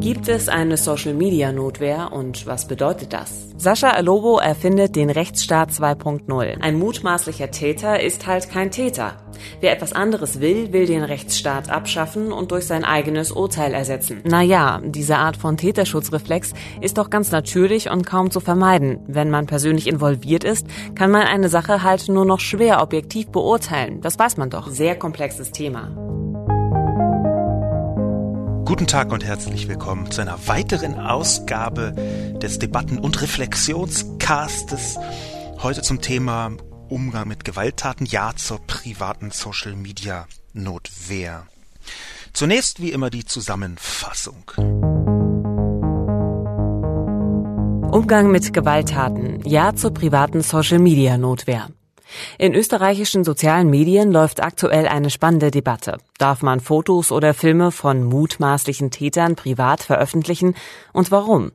Gibt es eine Social-Media-Notwehr und was bedeutet das? Sascha Alobo erfindet den Rechtsstaat 2.0. Ein mutmaßlicher Täter ist halt kein Täter. Wer etwas anderes will, will den Rechtsstaat abschaffen und durch sein eigenes Urteil ersetzen. Naja, diese Art von Täterschutzreflex ist doch ganz natürlich und kaum zu vermeiden. Wenn man persönlich involviert ist, kann man eine Sache halt nur noch schwer objektiv beurteilen. Das weiß man doch. Sehr komplexes Thema. Guten Tag und herzlich willkommen zu einer weiteren Ausgabe des Debatten- und Reflexionscastes. Heute zum Thema Umgang mit Gewalttaten, ja zur privaten Social Media Notwehr. Zunächst wie immer die Zusammenfassung. Umgang mit Gewalttaten, ja zur privaten Social Media Notwehr. In österreichischen sozialen Medien läuft aktuell eine spannende Debatte. Darf man Fotos oder Filme von mutmaßlichen Tätern privat veröffentlichen und warum?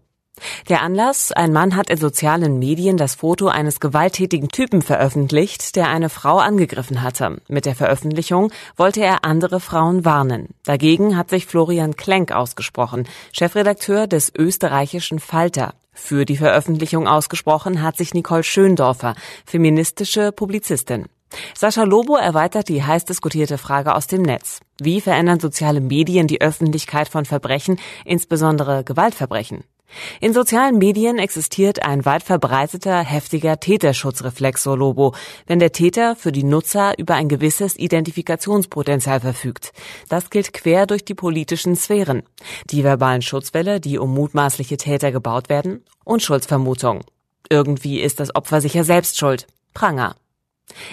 Der Anlass, ein Mann hat in sozialen Medien das Foto eines gewalttätigen Typen veröffentlicht, der eine Frau angegriffen hatte. Mit der Veröffentlichung wollte er andere Frauen warnen. Dagegen hat sich Florian Klenk ausgesprochen, Chefredakteur des österreichischen Falter. Für die Veröffentlichung ausgesprochen hat sich Nicole Schöndorfer, feministische Publizistin. Sascha Lobo erweitert die heiß diskutierte Frage aus dem Netz. Wie verändern soziale Medien die Öffentlichkeit von Verbrechen, insbesondere Gewaltverbrechen? In sozialen Medien existiert ein weit verbreiteter, heftiger Täterschutzreflex, so Lobo, wenn der Täter für die Nutzer über ein gewisses Identifikationspotenzial verfügt. Das gilt quer durch die politischen Sphären. Die verbalen Schutzwelle, die um mutmaßliche Täter gebaut werden, Unschuldsvermutung. Irgendwie ist das Opfer sicher selbst schuld. Pranger.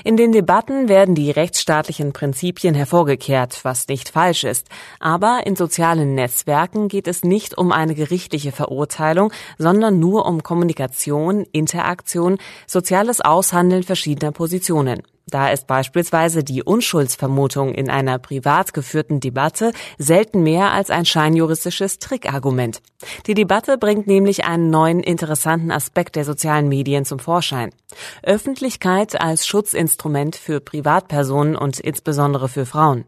In den Debatten werden die rechtsstaatlichen Prinzipien hervorgekehrt, was nicht falsch ist. Aber in sozialen Netzwerken geht es nicht um eine gerichtliche Verurteilung, sondern nur um Kommunikation, Interaktion, soziales Aushandeln verschiedener Positionen. Da ist beispielsweise die Unschuldsvermutung in einer privat geführten Debatte selten mehr als ein scheinjuristisches Trickargument. Die Debatte bringt nämlich einen neuen interessanten Aspekt der sozialen Medien zum Vorschein. Öffentlichkeit als Schutzinstrument für Privatpersonen und insbesondere für Frauen.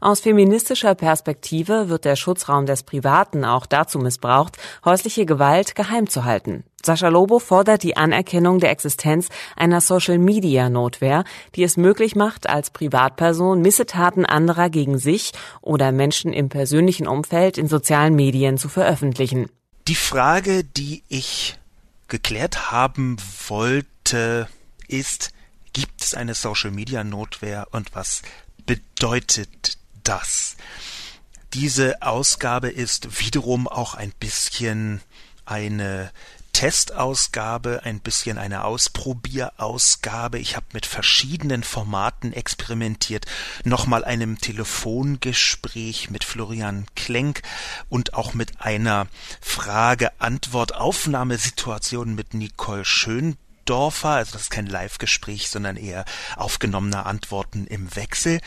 Aus feministischer Perspektive wird der Schutzraum des Privaten auch dazu missbraucht, häusliche Gewalt geheim zu halten. Sascha Lobo fordert die Anerkennung der Existenz einer Social-Media-Notwehr, die es möglich macht, als Privatperson Missetaten anderer gegen sich oder Menschen im persönlichen Umfeld in sozialen Medien zu veröffentlichen. Die Frage, die ich geklärt haben wollte, ist, gibt es eine Social-Media-Notwehr und was bedeutet das? Diese Ausgabe ist wiederum auch ein bisschen eine Testausgabe, ein bisschen eine Ausprobierausgabe. Ich habe mit verschiedenen Formaten experimentiert, nochmal einem Telefongespräch mit Florian Klenk und auch mit einer Frage-Antwort-Aufnahmesituation mit Nicole Schöndorfer. Also das ist kein Live-Gespräch, sondern eher aufgenommene Antworten im Wechsel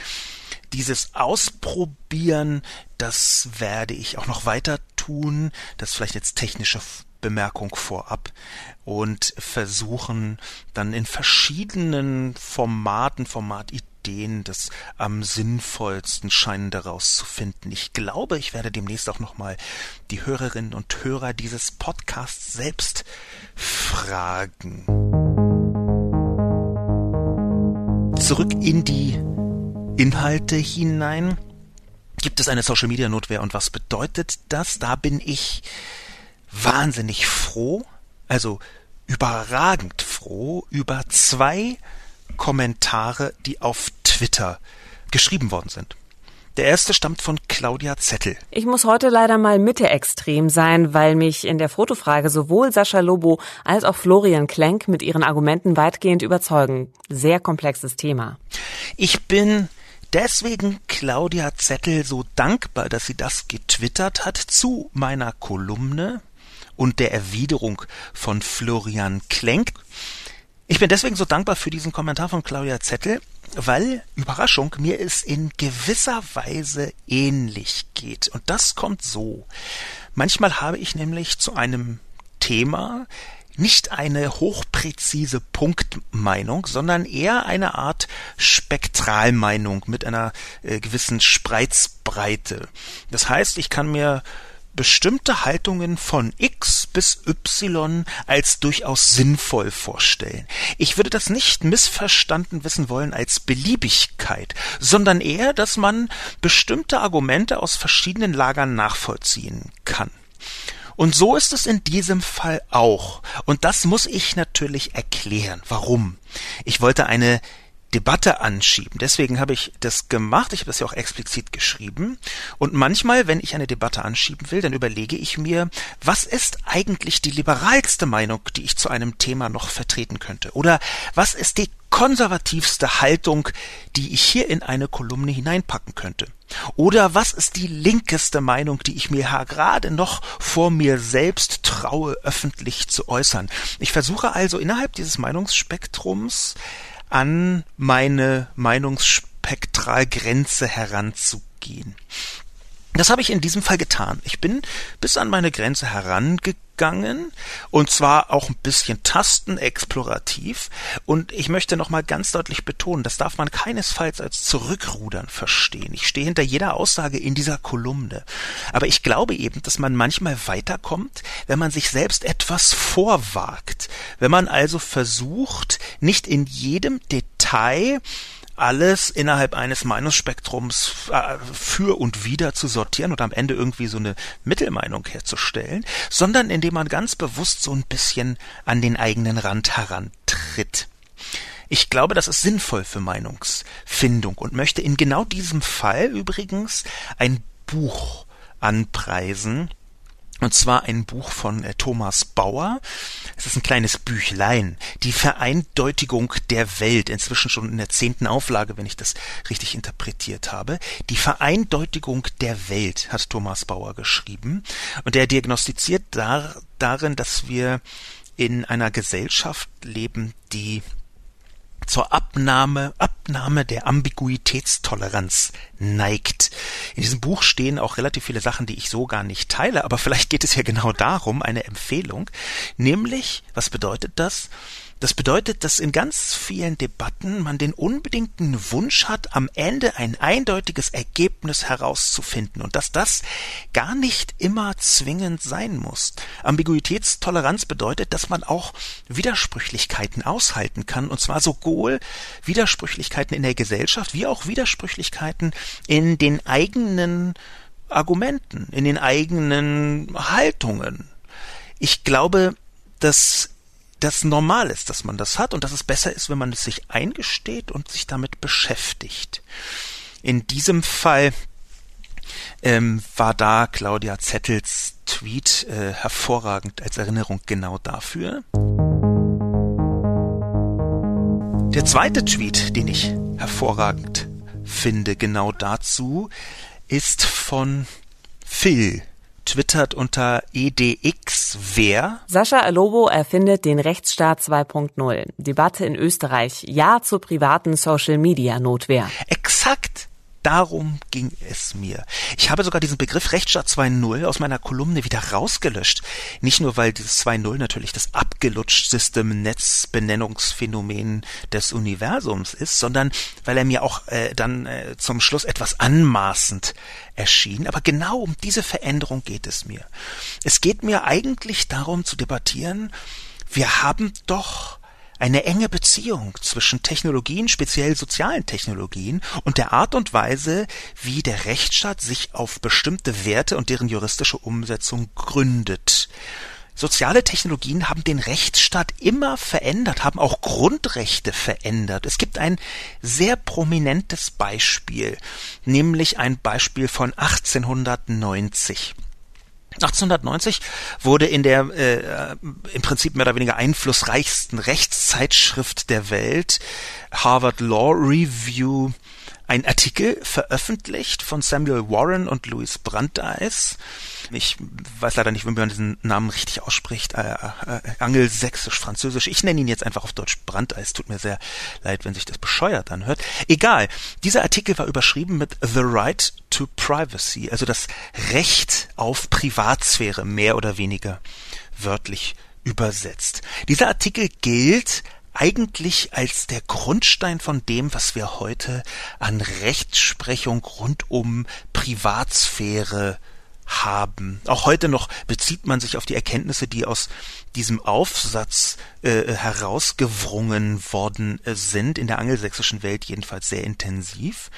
dieses Ausprobieren, das werde ich auch noch weiter tun. Das ist vielleicht jetzt technische Bemerkung vorab und versuchen dann in verschiedenen Formaten, Formatideen das am sinnvollsten scheinen daraus zu finden. Ich glaube, ich werde demnächst auch nochmal die Hörerinnen und Hörer dieses Podcasts selbst fragen. Zurück in die Inhalte hinein. Gibt es eine Social Media Notwehr und was bedeutet das? Da bin ich wahnsinnig froh, also überragend froh über zwei Kommentare, die auf Twitter geschrieben worden sind. Der erste stammt von Claudia Zettel. Ich muss heute leider mal Mitte extrem sein, weil mich in der Fotofrage sowohl Sascha Lobo als auch Florian Klenk mit ihren Argumenten weitgehend überzeugen. Sehr komplexes Thema. Ich bin deswegen Claudia Zettel so dankbar, dass sie das getwittert hat zu meiner Kolumne und der Erwiderung von Florian Klenk. Ich bin deswegen so dankbar für diesen Kommentar von Claudia Zettel, weil, Überraschung, mir es in gewisser Weise ähnlich geht. Und das kommt so. Manchmal habe ich nämlich zu einem Thema nicht eine hochpräzise Punktmeinung, sondern eher eine Art Spektralmeinung mit einer äh, gewissen Spreizbreite. Das heißt, ich kann mir bestimmte Haltungen von X bis Y als durchaus sinnvoll vorstellen. Ich würde das nicht missverstanden wissen wollen als Beliebigkeit, sondern eher, dass man bestimmte Argumente aus verschiedenen Lagern nachvollziehen kann. Und so ist es in diesem Fall auch. Und das muss ich natürlich erklären. Warum? Ich wollte eine Debatte anschieben. Deswegen habe ich das gemacht. Ich habe das ja auch explizit geschrieben. Und manchmal, wenn ich eine Debatte anschieben will, dann überlege ich mir, was ist eigentlich die liberalste Meinung, die ich zu einem Thema noch vertreten könnte? Oder was ist die konservativste Haltung, die ich hier in eine Kolumne hineinpacken könnte? Oder was ist die linkeste Meinung, die ich mir gerade noch vor mir selbst traue, öffentlich zu äußern? Ich versuche also innerhalb dieses Meinungsspektrums an meine Meinungsspektralgrenze heranzugehen. Das habe ich in diesem Fall getan. Ich bin bis an meine Grenze herangegangen und zwar auch ein bisschen tastenexplorativ und ich möchte nochmal ganz deutlich betonen, das darf man keinesfalls als Zurückrudern verstehen. Ich stehe hinter jeder Aussage in dieser Kolumne. Aber ich glaube eben, dass man manchmal weiterkommt, wenn man sich selbst etwas vorwagt. Wenn man also versucht, nicht in jedem Detail alles innerhalb eines Meinungsspektrums äh, für und wieder zu sortieren und am Ende irgendwie so eine Mittelmeinung herzustellen, sondern indem man ganz bewusst so ein bisschen an den eigenen Rand herantritt. Ich glaube, das ist sinnvoll für Meinungsfindung und möchte in genau diesem Fall übrigens ein Buch anpreisen, und zwar ein Buch von äh, Thomas Bauer. Es ist ein kleines Büchlein. Die Vereindeutigung der Welt. Inzwischen schon in der zehnten Auflage, wenn ich das richtig interpretiert habe. Die Vereindeutigung der Welt hat Thomas Bauer geschrieben. Und er diagnostiziert dar, darin, dass wir in einer Gesellschaft leben, die zur Abnahme, Abnahme der Ambiguitätstoleranz neigt. In diesem Buch stehen auch relativ viele Sachen, die ich so gar nicht teile, aber vielleicht geht es ja genau darum, eine Empfehlung, nämlich, was bedeutet das? Das bedeutet, dass in ganz vielen Debatten man den unbedingten Wunsch hat, am Ende ein eindeutiges Ergebnis herauszufinden und dass das gar nicht immer zwingend sein muss. Ambiguitätstoleranz bedeutet, dass man auch Widersprüchlichkeiten aushalten kann und zwar sowohl Widersprüchlichkeiten in der Gesellschaft wie auch Widersprüchlichkeiten in den eigenen Argumenten, in den eigenen Haltungen. Ich glaube, dass das normal ist, dass man das hat und dass es besser ist, wenn man es sich eingesteht und sich damit beschäftigt. In diesem Fall ähm, war da Claudia Zettels Tweet äh, hervorragend als Erinnerung genau dafür. Der zweite Tweet, den ich hervorragend finde, genau dazu, ist von Phil twittert unter edxwer. Sascha Alobo erfindet den Rechtsstaat 2.0. Debatte in Österreich. Ja zur privaten Social-Media-Notwehr. Exakt Darum ging es mir. Ich habe sogar diesen Begriff Rechtsstaat 2.0 aus meiner Kolumne wieder rausgelöscht. Nicht nur, weil dieses 2.0 natürlich das abgelutschteste Netzbenennungsphänomen des Universums ist, sondern weil er mir auch äh, dann äh, zum Schluss etwas anmaßend erschien. Aber genau um diese Veränderung geht es mir. Es geht mir eigentlich darum zu debattieren, wir haben doch eine enge Beziehung zwischen Technologien, speziell sozialen Technologien, und der Art und Weise, wie der Rechtsstaat sich auf bestimmte Werte und deren juristische Umsetzung gründet. Soziale Technologien haben den Rechtsstaat immer verändert, haben auch Grundrechte verändert. Es gibt ein sehr prominentes Beispiel, nämlich ein Beispiel von 1890. 1890 wurde in der äh, im Prinzip mehr oder weniger einflussreichsten Rechtszeitschrift der Welt, Harvard Law Review, ein Artikel veröffentlicht von Samuel Warren und Louis Brandeis. Ich weiß leider nicht, wie man diesen Namen richtig ausspricht. Äh, äh, Angelsächsisch, Französisch. Ich nenne ihn jetzt einfach auf Deutsch Brandeis. Tut mir sehr leid, wenn sich das bescheuert anhört. Egal. Dieser Artikel war überschrieben mit The Right to Privacy, also das Recht auf Privatsphäre, mehr oder weniger wörtlich übersetzt. Dieser Artikel gilt eigentlich als der Grundstein von dem, was wir heute an Rechtsprechung rund um Privatsphäre haben. Auch heute noch bezieht man sich auf die Erkenntnisse, die aus diesem Aufsatz äh, herausgewrungen worden äh, sind, in der angelsächsischen Welt jedenfalls sehr intensiv.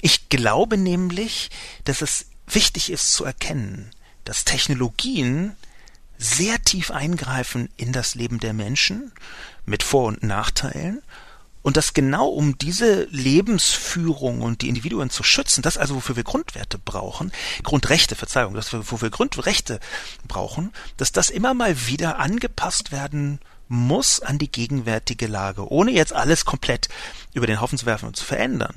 Ich glaube nämlich, dass es wichtig ist zu erkennen, dass Technologien sehr tief eingreifen in das Leben der Menschen mit Vor- und Nachteilen und dass genau um diese Lebensführung und die Individuen zu schützen, das also wofür wir Grundwerte brauchen, Grundrechte, Verzeihung, das wofür wir Grundrechte brauchen, dass das immer mal wieder angepasst werden muss an die gegenwärtige Lage, ohne jetzt alles komplett über den Haufen zu werfen und zu verändern.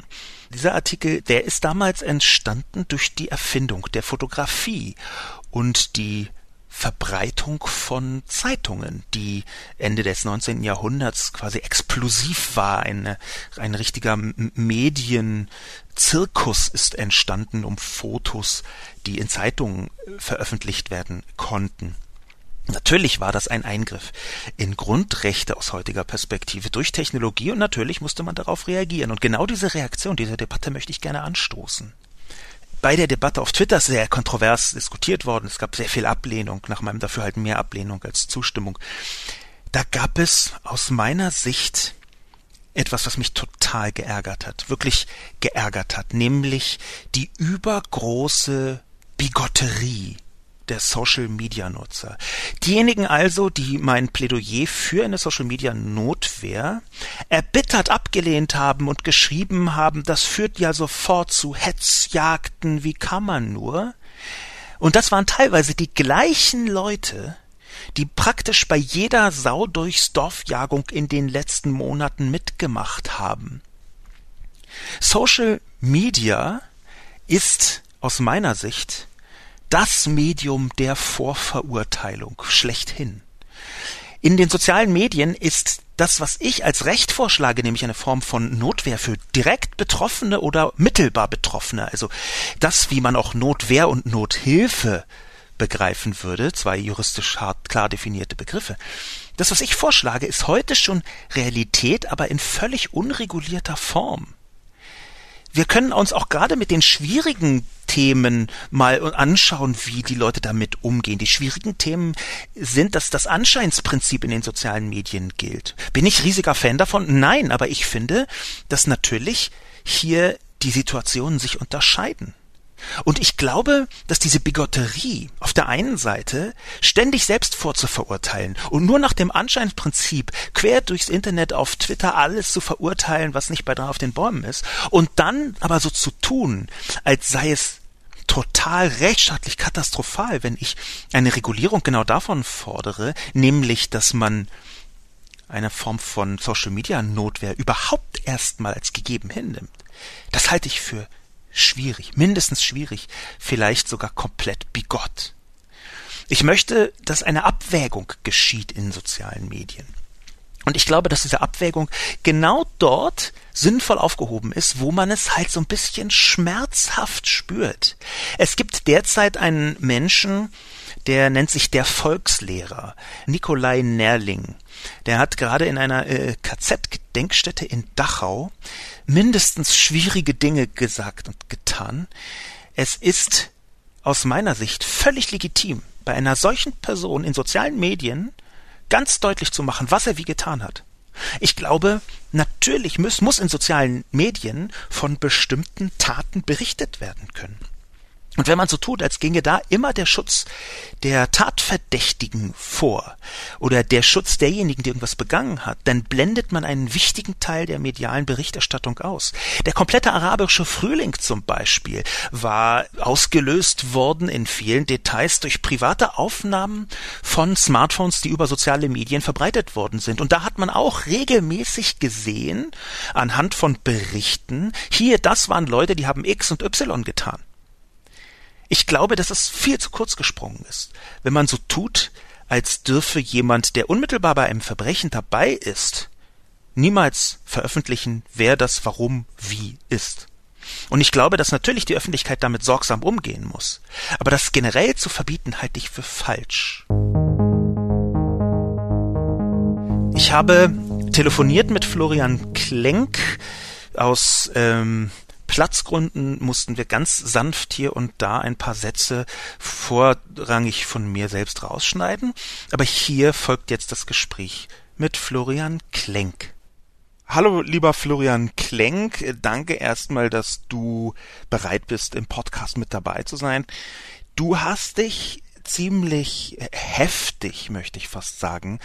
Dieser Artikel, der ist damals entstanden durch die Erfindung der Fotografie und die Verbreitung von Zeitungen, die Ende des 19. Jahrhunderts quasi explosiv war. Eine, ein richtiger Medienzirkus ist entstanden um Fotos, die in Zeitungen äh, veröffentlicht werden konnten. Natürlich war das ein Eingriff in Grundrechte aus heutiger Perspektive durch Technologie und natürlich musste man darauf reagieren. Und genau diese Reaktion, diese Debatte möchte ich gerne anstoßen bei der Debatte auf Twitter sehr kontrovers diskutiert worden. Es gab sehr viel Ablehnung, nach meinem Dafürhalten mehr Ablehnung als Zustimmung. Da gab es aus meiner Sicht etwas, was mich total geärgert hat, wirklich geärgert hat, nämlich die übergroße Bigotterie der Social Media Nutzer. Diejenigen also, die mein Plädoyer für eine Social Media Notwehr erbittert abgelehnt haben und geschrieben haben, das führt ja sofort zu Hetzjagden, wie kann man nur? Und das waren teilweise die gleichen Leute, die praktisch bei jeder Sau durchs Dorfjagung in den letzten Monaten mitgemacht haben. Social Media ist aus meiner Sicht das Medium der Vorverurteilung schlechthin. In den sozialen Medien ist das, was ich als Recht vorschlage, nämlich eine Form von Notwehr für direkt Betroffene oder mittelbar Betroffene, also das, wie man auch Notwehr und Nothilfe begreifen würde, zwei juristisch hart klar definierte Begriffe. Das, was ich vorschlage, ist heute schon Realität, aber in völlig unregulierter Form wir können uns auch gerade mit den schwierigen Themen mal anschauen, wie die Leute damit umgehen. Die schwierigen Themen sind, dass das Anscheinsprinzip in den sozialen Medien gilt. Bin ich riesiger Fan davon? Nein, aber ich finde, dass natürlich hier die Situationen sich unterscheiden. Und ich glaube, dass diese Bigotterie auf der einen Seite ständig selbst vorzuverurteilen und nur nach dem Anscheinsprinzip quer durchs Internet auf Twitter alles zu verurteilen, was nicht bei drei auf den Bäumen ist, und dann aber so zu tun, als sei es total rechtsstaatlich katastrophal, wenn ich eine Regulierung genau davon fordere, nämlich, dass man eine Form von Social Media Notwehr überhaupt erstmal als gegeben hinnimmt. Das halte ich für schwierig, mindestens schwierig, vielleicht sogar komplett bigott. Ich möchte, dass eine Abwägung geschieht in sozialen Medien. Und ich glaube, dass diese Abwägung genau dort sinnvoll aufgehoben ist, wo man es halt so ein bisschen schmerzhaft spürt. Es gibt derzeit einen Menschen, der nennt sich der Volkslehrer, Nikolai Nerling. Der hat gerade in einer äh, KZ-Gedenkstätte in Dachau mindestens schwierige Dinge gesagt und getan. Es ist aus meiner Sicht völlig legitim, bei einer solchen Person in sozialen Medien ganz deutlich zu machen, was er wie getan hat. Ich glaube, natürlich muss, muss in sozialen Medien von bestimmten Taten berichtet werden können. Und wenn man so tut, als ginge da immer der Schutz der Tatverdächtigen vor oder der Schutz derjenigen, die irgendwas begangen hat, dann blendet man einen wichtigen Teil der medialen Berichterstattung aus. Der komplette arabische Frühling zum Beispiel war ausgelöst worden in vielen Details durch private Aufnahmen von Smartphones, die über soziale Medien verbreitet worden sind. Und da hat man auch regelmäßig gesehen, anhand von Berichten, hier, das waren Leute, die haben X und Y getan. Ich glaube, dass es viel zu kurz gesprungen ist, wenn man so tut, als dürfe jemand, der unmittelbar bei einem Verbrechen dabei ist, niemals veröffentlichen, wer das warum wie ist. Und ich glaube, dass natürlich die Öffentlichkeit damit sorgsam umgehen muss. Aber das generell zu verbieten, halte ich für falsch. Ich habe telefoniert mit Florian Klenk aus ähm, Platzgründen mussten wir ganz sanft hier und da ein paar Sätze vorrangig von mir selbst rausschneiden. Aber hier folgt jetzt das Gespräch mit Florian Klenk. Hallo, lieber Florian Klenk. Danke erstmal, dass du bereit bist, im Podcast mit dabei zu sein. Du hast dich ziemlich heftig, möchte ich fast sagen,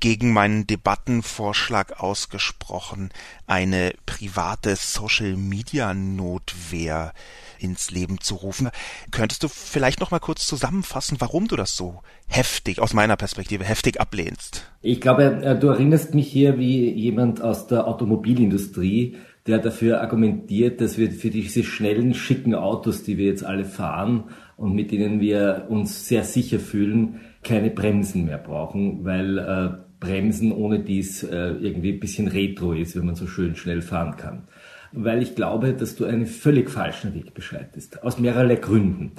gegen meinen Debattenvorschlag ausgesprochen, eine private Social-Media-Notwehr ins Leben zu rufen. Könntest du vielleicht noch mal kurz zusammenfassen, warum du das so heftig, aus meiner Perspektive, heftig ablehnst? Ich glaube, äh, du erinnerst mich hier wie jemand aus der Automobilindustrie, der dafür argumentiert, dass wir für diese schnellen, schicken Autos, die wir jetzt alle fahren, und mit denen wir uns sehr sicher fühlen, keine Bremsen mehr brauchen, weil äh, Bremsen ohne dies äh, irgendwie ein bisschen retro ist, wenn man so schön schnell fahren kann. Weil ich glaube, dass du einen völlig falschen Weg beschreitest, aus mehrerlei Gründen.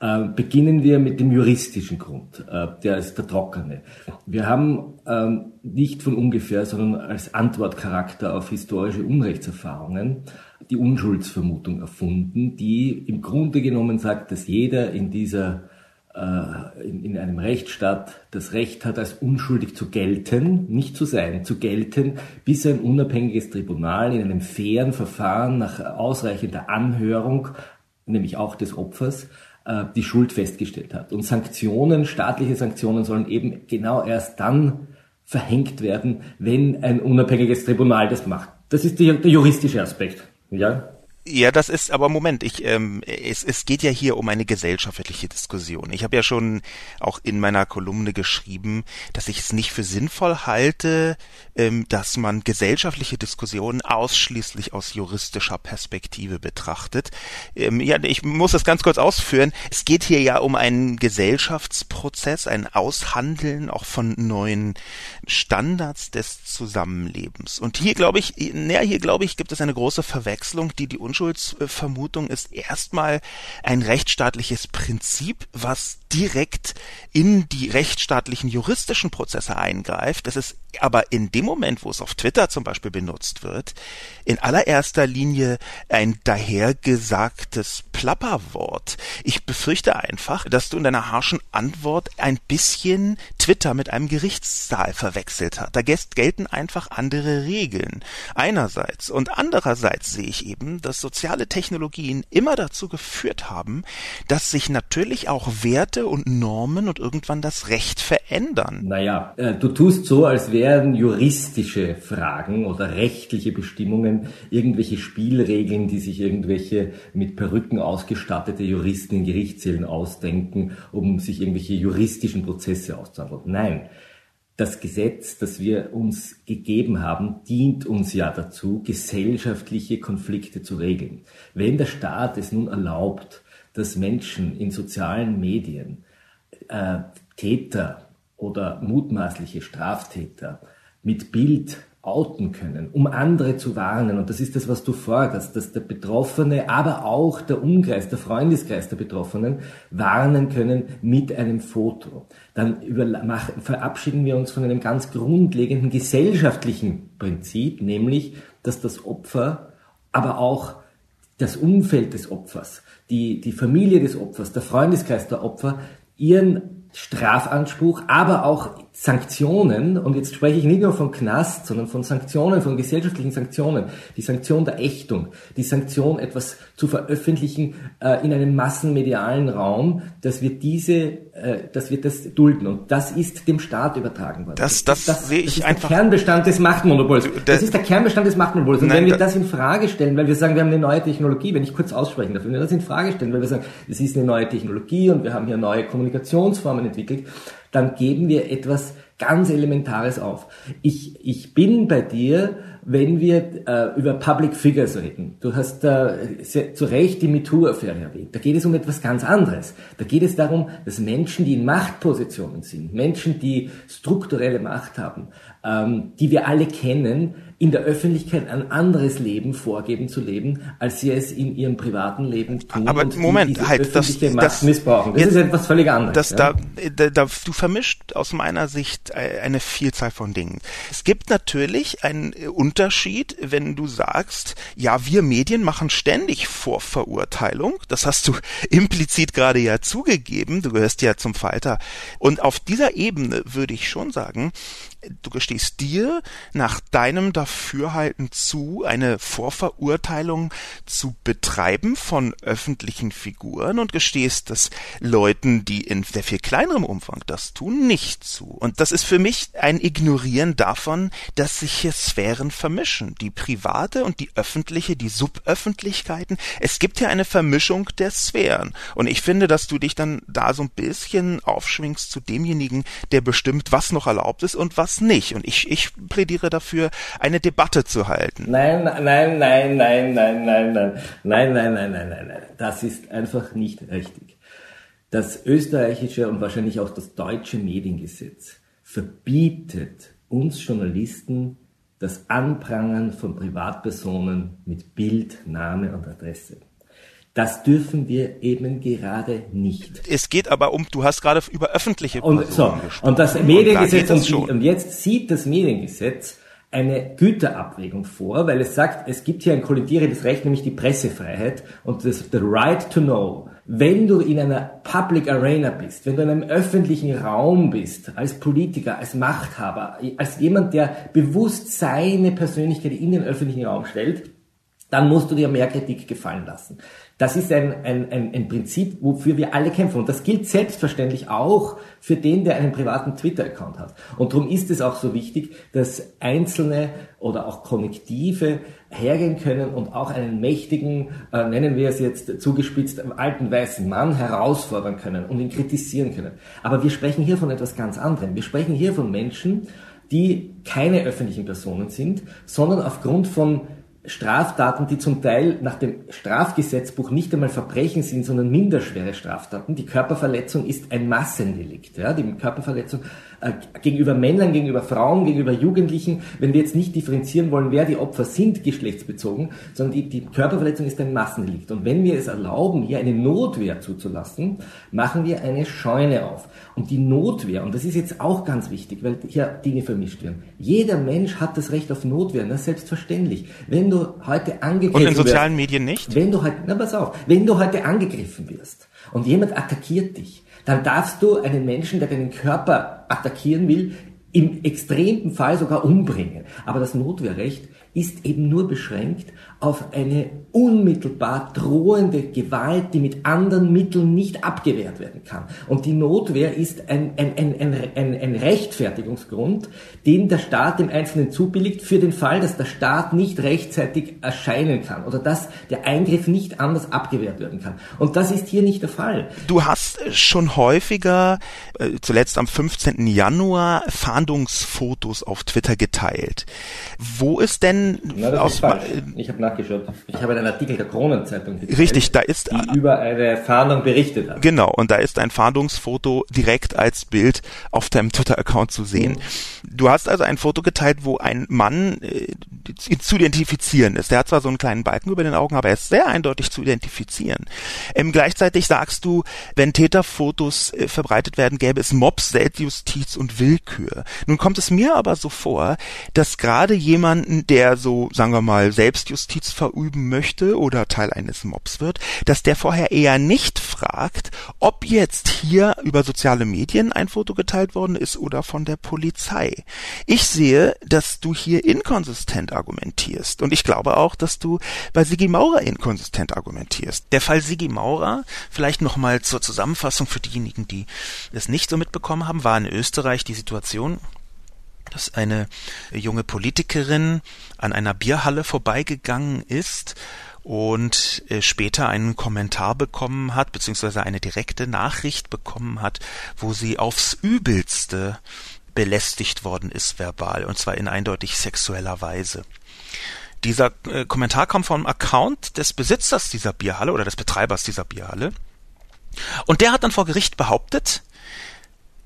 Äh, beginnen wir mit dem juristischen Grund, äh, der ist der trockene. Wir haben ähm, nicht von ungefähr, sondern als Antwortcharakter auf historische Unrechtserfahrungen die Unschuldsvermutung erfunden, die im Grunde genommen sagt, dass jeder in dieser äh, in, in einem Rechtsstaat das Recht hat, als unschuldig zu gelten, nicht zu sein, zu gelten, bis ein unabhängiges Tribunal in einem fairen Verfahren nach ausreichender Anhörung, nämlich auch des Opfers, äh, die Schuld festgestellt hat. Und Sanktionen, staatliche Sanktionen sollen eben genau erst dann verhängt werden, wenn ein unabhängiges Tribunal das macht. Das ist der juristische Aspekt. Ja. Ja, das ist, aber Moment, ich, ähm, es, es geht ja hier um eine gesellschaftliche Diskussion. Ich habe ja schon auch in meiner Kolumne geschrieben, dass ich es nicht für sinnvoll halte, ähm, dass man gesellschaftliche Diskussionen ausschließlich aus juristischer Perspektive betrachtet. Ähm, ja, ich muss das ganz kurz ausführen. Es geht hier ja um einen Gesellschaftsprozess, ein Aushandeln auch von neuen Standards des Zusammenlebens. Und hier glaube ich, naja, hier glaube ich, gibt es eine große Verwechslung, die die Unschuldsvermutung ist erstmal ein rechtsstaatliches Prinzip, was direkt in die rechtsstaatlichen juristischen Prozesse eingreift. Das ist aber in dem Moment, wo es auf Twitter zum Beispiel benutzt wird, in allererster Linie ein dahergesagtes Plapperwort. Ich befürchte einfach, dass du in deiner harschen Antwort ein bisschen Twitter mit einem Gerichtssaal verwechselt hast. Da gelten einfach andere Regeln. Einerseits. Und andererseits sehe ich eben, dass soziale Technologien immer dazu geführt haben, dass sich natürlich auch Werte und Normen und irgendwann das Recht verändern. Naja, äh, du tust so, als wäre wären juristische Fragen oder rechtliche Bestimmungen, irgendwelche Spielregeln, die sich irgendwelche mit Perücken ausgestattete Juristen in Gerichtssälen ausdenken, um sich irgendwelche juristischen Prozesse auszuhandeln. Nein. Das Gesetz, das wir uns gegeben haben, dient uns ja dazu, gesellschaftliche Konflikte zu regeln. Wenn der Staat es nun erlaubt, dass Menschen in sozialen Medien äh, Täter oder mutmaßliche Straftäter mit Bild outen können, um andere zu warnen. Und das ist das, was du forderst, dass der Betroffene, aber auch der Umkreis, der Freundeskreis der Betroffenen warnen können mit einem Foto. Dann verabschieden wir uns von einem ganz grundlegenden gesellschaftlichen Prinzip, nämlich, dass das Opfer, aber auch das Umfeld des Opfers, die, die Familie des Opfers, der Freundeskreis der Opfer ihren Strafanspruch, aber auch Sanktionen, und jetzt spreche ich nicht nur von Knast, sondern von Sanktionen, von gesellschaftlichen Sanktionen, die Sanktion der Ächtung, die Sanktion, etwas zu veröffentlichen äh, in einem massenmedialen Raum, dass wir diese, äh, dass wir das dulden. Und das ist dem Staat übertragen worden. Das, das, das, das sehe ich das ist einfach. Der Kernbestand des Machtmonopols. Das ist der Kernbestand des Machtmonopols. Und Nein, wenn wir das in Frage stellen, weil wir sagen, wir haben eine neue Technologie, wenn ich kurz aussprechen darf, wenn wir das in Frage stellen, weil wir sagen, es ist eine neue Technologie und wir haben hier neue Kommunikationsformen entwickelt, dann geben wir etwas ganz Elementares auf. Ich, ich bin bei dir, wenn wir äh, über Public Figures reden. Du hast äh, sehr, zu Recht die MeToo-Affäre erwähnt. Da geht es um etwas ganz anderes. Da geht es darum, dass Menschen, die in Machtpositionen sind, Menschen, die strukturelle Macht haben, ähm, die wir alle kennen, in der Öffentlichkeit ein anderes Leben vorgeben zu leben, als sie es in ihrem privaten Leben tun. Aber Moment, halt, das, das missbrauchen. Das jetzt, ist etwas völlig anderes. Das, ja? da, da, du vermischt aus meiner Sicht äh, eine Vielzahl von Dingen. Es gibt natürlich einen Unterschied, wenn du sagst, ja, wir Medien machen ständig Vorverurteilung. Das hast du implizit gerade ja zugegeben. Du gehörst ja zum Falter. Und auf dieser Ebene würde ich schon sagen, du gestehst dir nach deinem Dafürhalten zu, eine Vorverurteilung zu betreiben von öffentlichen Figuren und gestehst das Leuten, die in sehr viel kleinerem Umfang das tun, nicht zu. Und das ist für mich ein Ignorieren davon, dass sich hier Sphären vermischen. Die private und die öffentliche, die Suböffentlichkeiten. Es gibt hier eine Vermischung der Sphären. Und ich finde, dass du dich dann da so ein bisschen aufschwingst zu demjenigen, der bestimmt, was noch erlaubt ist und was nicht. Und ich, ich plädiere dafür, eine Debatte zu halten. Nein, nein, nein, nein, nein, nein, nein, nein, nein, nein, nein, nein, nein, nein. Das ist einfach nicht richtig. Das österreichische und wahrscheinlich auch das deutsche Mediengesetz verbietet uns Journalisten das Anprangern von Privatpersonen mit Bild, Name und Adresse. Das dürfen wir eben gerade nicht. Es geht aber um, du hast gerade über öffentliche Personen und, so, gesprochen. Und das Mediengesetz, und, und jetzt sieht das Mediengesetz eine Güterabwägung vor, weil es sagt, es gibt hier ein kollidierendes Recht, nämlich die Pressefreiheit und das the right to know. Wenn du in einer Public Arena bist, wenn du in einem öffentlichen Raum bist, als Politiker, als Machthaber, als jemand, der bewusst seine Persönlichkeit in den öffentlichen Raum stellt, dann musst du dir mehr Kritik gefallen lassen. Das ist ein, ein, ein, ein Prinzip, wofür wir alle kämpfen. Und das gilt selbstverständlich auch für den, der einen privaten Twitter-Account hat. Und darum ist es auch so wichtig, dass Einzelne oder auch Konnektive hergehen können und auch einen mächtigen, äh, nennen wir es jetzt zugespitzt, alten weißen Mann herausfordern können und ihn kritisieren können. Aber wir sprechen hier von etwas ganz anderem. Wir sprechen hier von Menschen, die keine öffentlichen Personen sind, sondern aufgrund von Straftaten, die zum Teil nach dem Strafgesetzbuch nicht einmal Verbrechen sind, sondern minderschwere Straftaten. Die Körperverletzung ist ein Massendelikt. Ja? Die Körperverletzung gegenüber Männern, gegenüber Frauen, gegenüber Jugendlichen, wenn wir jetzt nicht differenzieren wollen, wer die Opfer sind, geschlechtsbezogen, sondern die, die Körperverletzung ist ein Massendelikt. Und wenn wir es erlauben, hier eine Notwehr zuzulassen, machen wir eine Scheune auf. Und die Notwehr, und das ist jetzt auch ganz wichtig, weil hier Dinge vermischt werden. Jeder Mensch hat das Recht auf Notwehr, das ist selbstverständlich. Wenn du heute angegriffen wirst. Und in sozialen wirst, Medien nicht? Wenn du heute, na pass auf, wenn du heute angegriffen wirst und jemand attackiert dich, dann darfst du einen Menschen, der deinen Körper attackieren will, im extremen Fall sogar umbringen. Aber das Notwehrrecht ist eben nur beschränkt auf eine unmittelbar drohende Gewalt, die mit anderen Mitteln nicht abgewehrt werden kann. Und die Notwehr ist ein, ein, ein, ein, ein Rechtfertigungsgrund, den der Staat dem Einzelnen zubilligt, für den Fall, dass der Staat nicht rechtzeitig erscheinen kann oder dass der Eingriff nicht anders abgewehrt werden kann. Und das ist hier nicht der Fall. Du hast schon häufiger, äh, zuletzt am 15. Januar, Fahndungsfotos auf Twitter geteilt. Wo ist denn Na, das aus, ist falsch. Ich habe nachgeschaut. Ich habe einen Artikel der Kronenzeitung geteilt, Richtig, da ist die über eine Fahndung berichtet hat. Genau, und da ist ein Fahndungsfoto direkt als Bild auf deinem Twitter-Account zu sehen. Du hast also ein Foto geteilt, wo ein Mann, äh, zu identifizieren ist. Der hat zwar so einen kleinen Balken über den Augen, aber er ist sehr eindeutig zu identifizieren. Ähm, gleichzeitig sagst du, wenn Täterfotos äh, verbreitet werden, gäbe es Mobs, Selbstjustiz und Willkür. Nun kommt es mir aber so vor, dass gerade jemanden, der so, sagen wir mal, Selbstjustiz verüben möchte oder Teil eines Mobs wird, dass der vorher eher nicht fragt, ob jetzt hier über soziale Medien ein Foto geteilt worden ist oder von der Polizei. Ich sehe, dass du hier inkonsistent argumentierst und ich glaube auch, dass du bei Sigi Maurer inkonsistent argumentierst. Der Fall Sigi Maurer, vielleicht nochmal zur Zusammenfassung für diejenigen, die es nicht so mitbekommen haben, war in Österreich die Situation, dass eine junge Politikerin an einer Bierhalle vorbeigegangen ist und äh, später einen Kommentar bekommen hat, beziehungsweise eine direkte Nachricht bekommen hat, wo sie aufs übelste belästigt worden ist verbal, und zwar in eindeutig sexueller Weise. Dieser äh, Kommentar kam vom Account des Besitzers dieser Bierhalle oder des Betreibers dieser Bierhalle. Und der hat dann vor Gericht behauptet,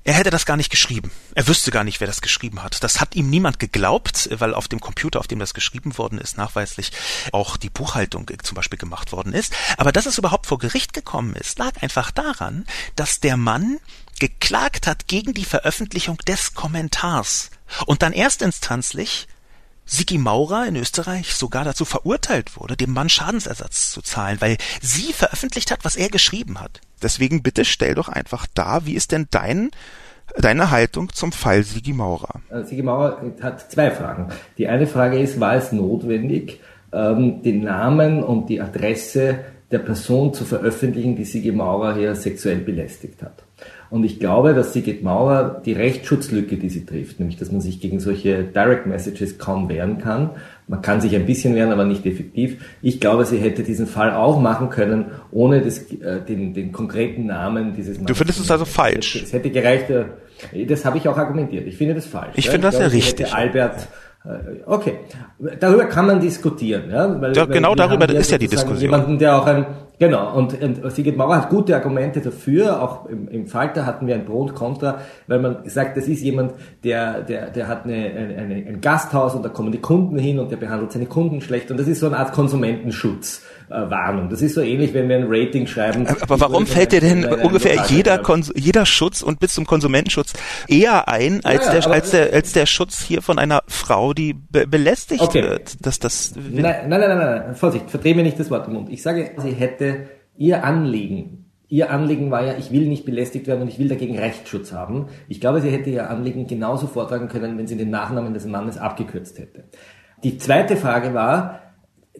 er hätte das gar nicht geschrieben. Er wüsste gar nicht, wer das geschrieben hat. Das hat ihm niemand geglaubt, weil auf dem Computer, auf dem das geschrieben worden ist, nachweislich auch die Buchhaltung zum Beispiel gemacht worden ist. Aber dass es überhaupt vor Gericht gekommen ist, lag einfach daran, dass der Mann geklagt hat gegen die Veröffentlichung des Kommentars und dann erstinstanzlich Sigi Maurer in Österreich sogar dazu verurteilt wurde, dem Mann Schadensersatz zu zahlen, weil sie veröffentlicht hat, was er geschrieben hat. Deswegen bitte stell doch einfach dar, wie ist denn dein deine Haltung zum Fall Sigi Maurer? Äh, Sigi Maurer hat zwei Fragen. Die eine Frage ist, war es notwendig, ähm, den Namen und die Adresse der Person zu veröffentlichen, die Sigi Maurer hier sexuell belästigt hat? Und ich glaube, dass Sigrid Maurer die Rechtsschutzlücke, die sie trifft, nämlich dass man sich gegen solche Direct Messages kaum wehren kann. Man kann sich ein bisschen wehren, aber nicht effektiv. Ich glaube, sie hätte diesen Fall auch machen können, ohne das, äh, den, den konkreten Namen dieses Mannes. Du findest es also falsch? Es hätte gereicht, äh, das habe ich auch argumentiert. Ich finde das falsch. Ich ja? finde das ja richtig. Albert äh, Okay, darüber kann man diskutieren. Ja, weil, ja genau darüber ist ja die Diskussion. Jemanden, der auch ein Genau, und, und Sigrid Mauer hat gute Argumente dafür, auch im, im Falter hatten wir ein Pro und Contra, weil man sagt, das ist jemand, der, der, der hat eine, eine, ein Gasthaus und da kommen die Kunden hin und der behandelt seine Kunden schlecht und das ist so eine Art Konsumentenschutz. Äh, Warnung. Das ist so ähnlich, wenn wir ein Rating schreiben. Aber warum fällt dir denn ungefähr jeder, jeder Schutz und bis zum Konsumentenschutz eher ein, als, ja, der, als, der, als der Schutz hier von einer Frau, die be belästigt okay. wird? Dass das nein, nein, nein, nein, nein, Vorsicht, verdreh mir nicht das Wort im Mund. Ich sage, sie hätte ihr Anliegen Ihr Anliegen war ja, ich will nicht belästigt werden und ich will dagegen Rechtsschutz haben. Ich glaube, sie hätte ihr Anliegen genauso vortragen können, wenn sie den Nachnamen des Mannes abgekürzt hätte. Die zweite Frage war,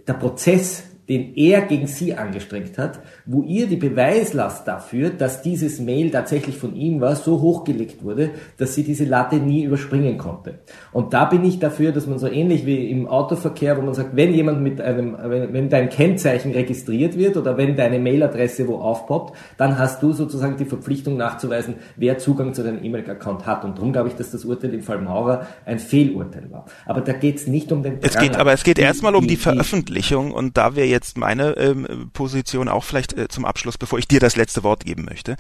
der Prozess den er gegen sie angestrengt hat, wo ihr die Beweislast dafür, dass dieses Mail tatsächlich von ihm war, so hochgelegt wurde, dass sie diese Latte nie überspringen konnte. Und da bin ich dafür, dass man so ähnlich wie im Autoverkehr, wo man sagt, wenn jemand mit einem, wenn, wenn dein Kennzeichen registriert wird oder wenn deine Mailadresse wo aufpoppt, dann hast du sozusagen die Verpflichtung nachzuweisen, wer Zugang zu deinem E-Mail-Account hat. Und darum glaube ich, dass das Urteil im Fall Maurer ein Fehlurteil war. Aber da geht es nicht um den. Es geht, aber es geht erstmal um die, die Veröffentlichung und da wir jetzt meine ähm, Position auch vielleicht äh, zum Abschluss, bevor ich dir das letzte Wort geben möchte.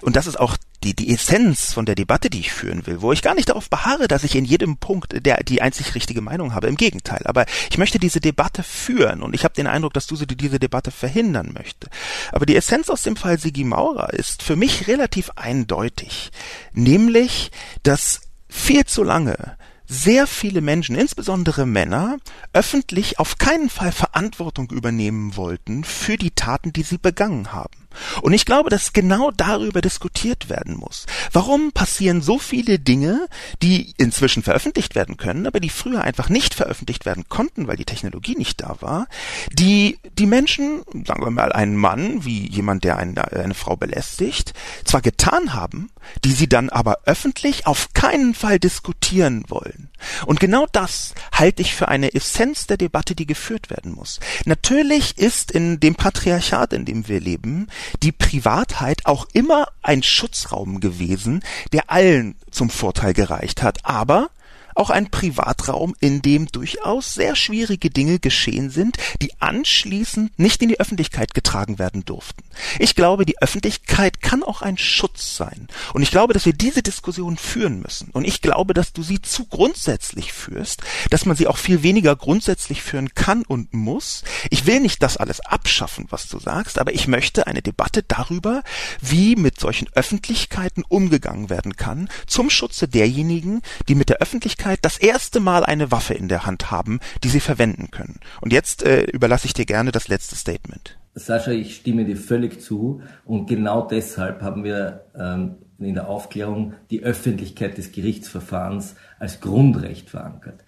Und das ist auch die, die Essenz von der Debatte, die ich führen will, wo ich gar nicht darauf beharre, dass ich in jedem Punkt der, die einzig richtige Meinung habe. Im Gegenteil. Aber ich möchte diese Debatte führen und ich habe den Eindruck, dass du diese Debatte verhindern möchtest. Aber die Essenz aus dem Fall Sigi Maurer ist für mich relativ eindeutig. Nämlich, dass viel zu lange sehr viele Menschen, insbesondere Männer, öffentlich auf keinen Fall Verantwortung übernehmen wollten für die Taten, die sie begangen haben. Und ich glaube, dass genau darüber diskutiert werden muss. Warum passieren so viele Dinge, die inzwischen veröffentlicht werden können, aber die früher einfach nicht veröffentlicht werden konnten, weil die Technologie nicht da war, die die Menschen, sagen wir mal einen Mann, wie jemand, der eine, eine Frau belästigt, zwar getan haben, die sie dann aber öffentlich auf keinen Fall diskutieren wollen. Und genau das halte ich für eine Essenz der Debatte, die geführt werden muss. Natürlich ist in dem Patriarchat, in dem wir leben, die Privatheit auch immer ein Schutzraum gewesen, der allen zum Vorteil gereicht hat. Aber auch ein Privatraum, in dem durchaus sehr schwierige Dinge geschehen sind, die anschließend nicht in die Öffentlichkeit getragen werden durften. Ich glaube, die Öffentlichkeit kann auch ein Schutz sein. Und ich glaube, dass wir diese Diskussion führen müssen. Und ich glaube, dass du sie zu grundsätzlich führst, dass man sie auch viel weniger grundsätzlich führen kann und muss. Ich will nicht das alles abschaffen, was du sagst, aber ich möchte eine Debatte darüber, wie mit solchen Öffentlichkeiten umgegangen werden kann, zum Schutze derjenigen, die mit der Öffentlichkeit das erste Mal eine Waffe in der Hand haben, die sie verwenden können. Und jetzt äh, überlasse ich dir gerne das letzte Statement. Sascha, ich stimme dir völlig zu und genau deshalb haben wir ähm, in der Aufklärung die Öffentlichkeit des Gerichtsverfahrens als Grundrecht verankert.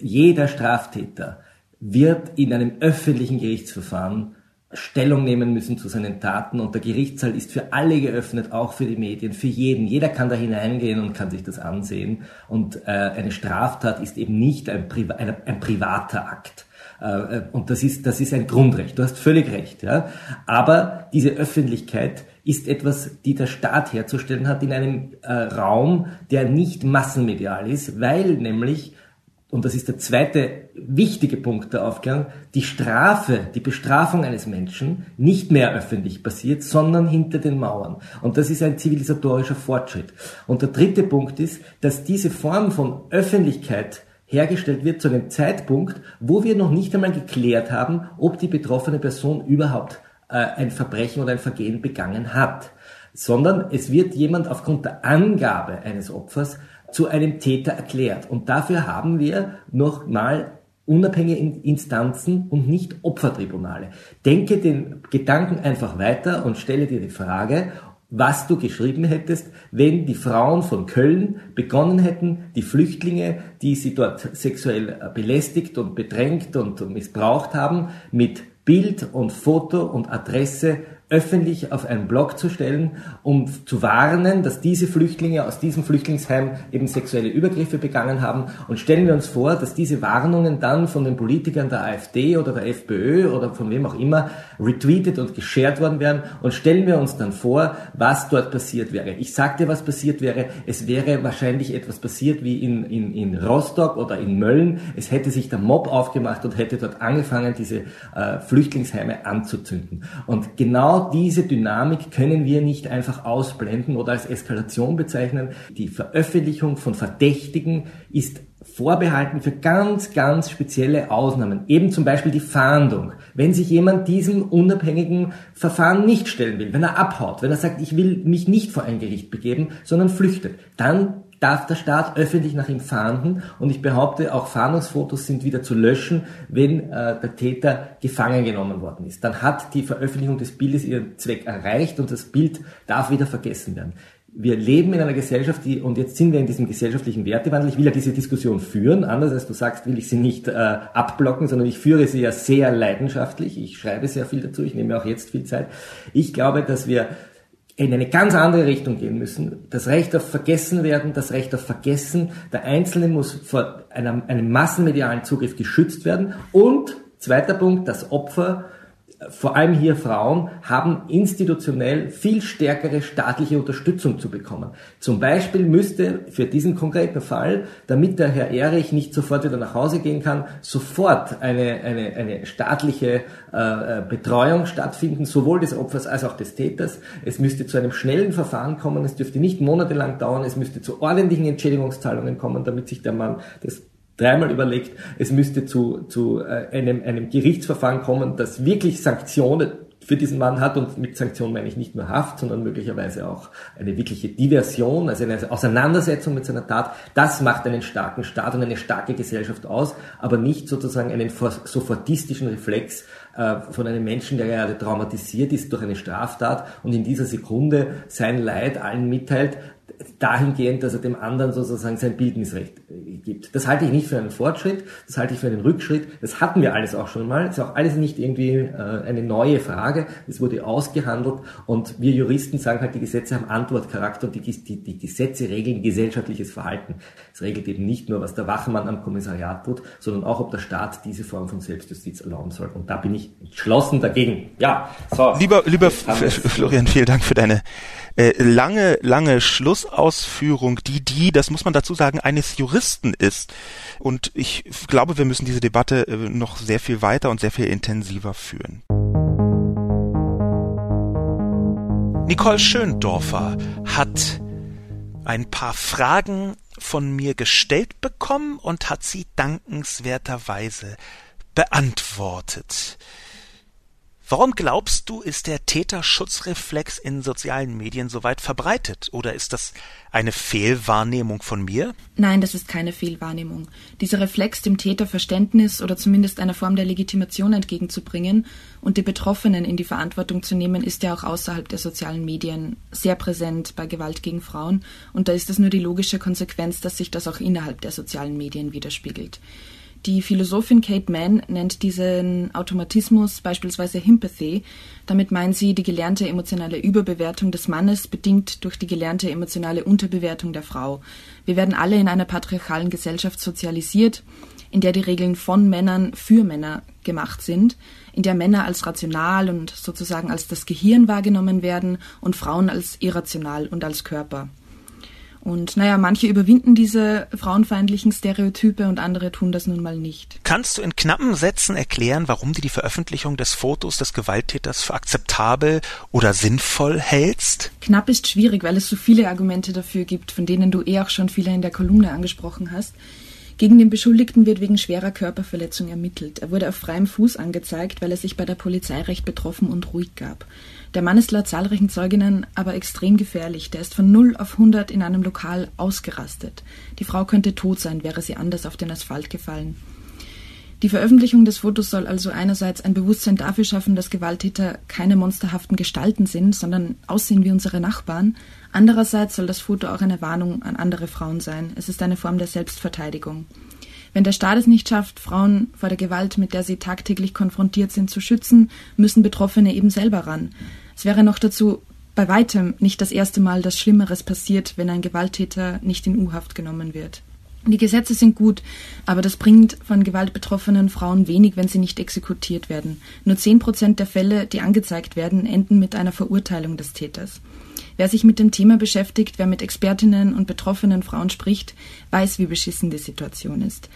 Jeder Straftäter wird in einem öffentlichen Gerichtsverfahren Stellung nehmen müssen zu seinen Taten und der Gerichtssaal ist für alle geöffnet, auch für die Medien, für jeden. Jeder kann da hineingehen und kann sich das ansehen und äh, eine Straftat ist eben nicht ein, Priva ein, ein privater Akt. Äh, und das ist, das ist ein Grundrecht. Du hast völlig recht. Ja? Aber diese Öffentlichkeit ist etwas, die der Staat herzustellen hat in einem äh, Raum, der nicht massenmedial ist, weil nämlich und das ist der zweite wichtige Punkt der Aufklärung, die Strafe, die Bestrafung eines Menschen nicht mehr öffentlich passiert, sondern hinter den Mauern. Und das ist ein zivilisatorischer Fortschritt. Und der dritte Punkt ist, dass diese Form von Öffentlichkeit hergestellt wird zu einem Zeitpunkt, wo wir noch nicht einmal geklärt haben, ob die betroffene Person überhaupt äh, ein Verbrechen oder ein Vergehen begangen hat, sondern es wird jemand aufgrund der Angabe eines Opfers zu einem Täter erklärt. Und dafür haben wir nochmal unabhängige Instanzen und nicht Opfertribunale. Denke den Gedanken einfach weiter und stelle dir die Frage, was du geschrieben hättest, wenn die Frauen von Köln begonnen hätten, die Flüchtlinge, die sie dort sexuell belästigt und bedrängt und missbraucht haben, mit Bild und Foto und Adresse öffentlich auf einen Blog zu stellen, um zu warnen, dass diese Flüchtlinge aus diesem Flüchtlingsheim eben sexuelle Übergriffe begangen haben. Und stellen wir uns vor, dass diese Warnungen dann von den Politikern der AfD oder der FPÖ oder von wem auch immer retweetet und geshared worden wären. Und stellen wir uns dann vor, was dort passiert wäre. Ich sagte, was passiert wäre. Es wäre wahrscheinlich etwas passiert wie in, in, in Rostock oder in Mölln. Es hätte sich der Mob aufgemacht und hätte dort angefangen, diese äh, Flüchtlingsheime anzuzünden. Und genau diese Dynamik können wir nicht einfach ausblenden oder als Eskalation bezeichnen. Die Veröffentlichung von Verdächtigen ist vorbehalten für ganz, ganz spezielle Ausnahmen. Eben zum Beispiel die Fahndung. Wenn sich jemand diesem unabhängigen Verfahren nicht stellen will, wenn er abhaut, wenn er sagt, ich will mich nicht vor ein Gericht begeben, sondern flüchtet, dann darf der Staat öffentlich nach ihm fahnden und ich behaupte, auch Fahndungsfotos sind wieder zu löschen, wenn äh, der Täter gefangen genommen worden ist. Dann hat die Veröffentlichung des Bildes ihren Zweck erreicht und das Bild darf wieder vergessen werden. Wir leben in einer Gesellschaft, die, und jetzt sind wir in diesem gesellschaftlichen Wertewandel. Ich will ja diese Diskussion führen. Anders als du sagst, will ich sie nicht äh, abblocken, sondern ich führe sie ja sehr leidenschaftlich. Ich schreibe sehr viel dazu. Ich nehme auch jetzt viel Zeit. Ich glaube, dass wir in eine ganz andere Richtung gehen müssen. Das Recht auf Vergessenwerden, das Recht auf Vergessen. Der Einzelne muss vor einem, einem massenmedialen Zugriff geschützt werden. Und zweiter Punkt, das Opfer vor allem hier Frauen, haben institutionell viel stärkere staatliche Unterstützung zu bekommen. Zum Beispiel müsste für diesen konkreten Fall, damit der Herr Erich nicht sofort wieder nach Hause gehen kann, sofort eine, eine, eine staatliche äh, Betreuung stattfinden, sowohl des Opfers als auch des Täters. Es müsste zu einem schnellen Verfahren kommen, es dürfte nicht monatelang dauern, es müsste zu ordentlichen Entschädigungszahlungen kommen, damit sich der Mann das dreimal überlegt, es müsste zu, zu äh, einem, einem Gerichtsverfahren kommen, das wirklich Sanktionen für diesen Mann hat und mit Sanktionen meine ich nicht nur Haft, sondern möglicherweise auch eine wirkliche Diversion, also eine Auseinandersetzung mit seiner Tat. Das macht einen starken Staat und eine starke Gesellschaft aus, aber nicht sozusagen einen sofortistischen Reflex äh, von einem Menschen, der gerade traumatisiert ist durch eine Straftat und in dieser Sekunde sein Leid allen mitteilt, dahingehend, dass er dem anderen sozusagen sein Bildnisrecht äh, gibt. Das halte ich nicht für einen Fortschritt, das halte ich für einen Rückschritt. Das hatten wir alles auch schon mal. Das ist auch alles nicht irgendwie äh, eine neue Frage. Es wurde ausgehandelt und wir Juristen sagen halt, die Gesetze haben Antwortcharakter und die, die, die Gesetze regeln gesellschaftliches Verhalten. Es regelt eben nicht nur, was der Wachmann am Kommissariat tut, sondern auch, ob der Staat diese Form von Selbstjustiz erlauben soll. Und da bin ich entschlossen dagegen. Ja, so. Lieber, lieber Florian, vielen Dank für deine äh, lange, lange Schluss Schlussausführung, die die, das muss man dazu sagen, eines Juristen ist. Und ich glaube, wir müssen diese Debatte äh, noch sehr viel weiter und sehr viel intensiver führen. Nicole Schöndorfer hat ein paar Fragen von mir gestellt bekommen und hat sie dankenswerterweise beantwortet. Warum glaubst du, ist der Täterschutzreflex in sozialen Medien so weit verbreitet? Oder ist das eine Fehlwahrnehmung von mir? Nein, das ist keine Fehlwahrnehmung. Dieser Reflex, dem Täter Verständnis oder zumindest eine Form der Legitimation entgegenzubringen und die Betroffenen in die Verantwortung zu nehmen, ist ja auch außerhalb der sozialen Medien sehr präsent bei Gewalt gegen Frauen. Und da ist es nur die logische Konsequenz, dass sich das auch innerhalb der sozialen Medien widerspiegelt. Die Philosophin Kate Mann nennt diesen Automatismus beispielsweise Himpathy. Damit meint sie die gelernte emotionale Überbewertung des Mannes, bedingt durch die gelernte emotionale Unterbewertung der Frau. Wir werden alle in einer patriarchalen Gesellschaft sozialisiert, in der die Regeln von Männern für Männer gemacht sind, in der Männer als rational und sozusagen als das Gehirn wahrgenommen werden und Frauen als irrational und als Körper. Und naja, manche überwinden diese frauenfeindlichen Stereotype und andere tun das nun mal nicht. Kannst du in knappen Sätzen erklären, warum du die Veröffentlichung des Fotos des Gewalttäters für akzeptabel oder sinnvoll hältst? Knapp ist schwierig, weil es so viele Argumente dafür gibt, von denen du eh auch schon viele in der Kolumne angesprochen hast. Gegen den Beschuldigten wird wegen schwerer Körperverletzung ermittelt. Er wurde auf freiem Fuß angezeigt, weil er sich bei der Polizei recht betroffen und ruhig gab. Der Mann ist laut zahlreichen Zeuginnen aber extrem gefährlich. Der ist von 0 auf 100 in einem Lokal ausgerastet. Die Frau könnte tot sein, wäre sie anders auf den Asphalt gefallen. Die Veröffentlichung des Fotos soll also einerseits ein Bewusstsein dafür schaffen, dass Gewalttäter keine monsterhaften Gestalten sind, sondern aussehen wie unsere Nachbarn. Andererseits soll das Foto auch eine Warnung an andere Frauen sein. Es ist eine Form der Selbstverteidigung. Wenn der Staat es nicht schafft, Frauen vor der Gewalt, mit der sie tagtäglich konfrontiert sind, zu schützen, müssen Betroffene eben selber ran. Es wäre noch dazu bei weitem nicht das erste Mal, dass Schlimmeres passiert, wenn ein Gewalttäter nicht in U-Haft genommen wird. Die Gesetze sind gut, aber das bringt von Gewalt betroffenen Frauen wenig, wenn sie nicht exekutiert werden. Nur zehn Prozent der Fälle, die angezeigt werden, enden mit einer Verurteilung des Täters. Wer sich mit dem Thema beschäftigt, wer mit Expertinnen und betroffenen Frauen spricht, weiß, wie beschissen die Situation ist.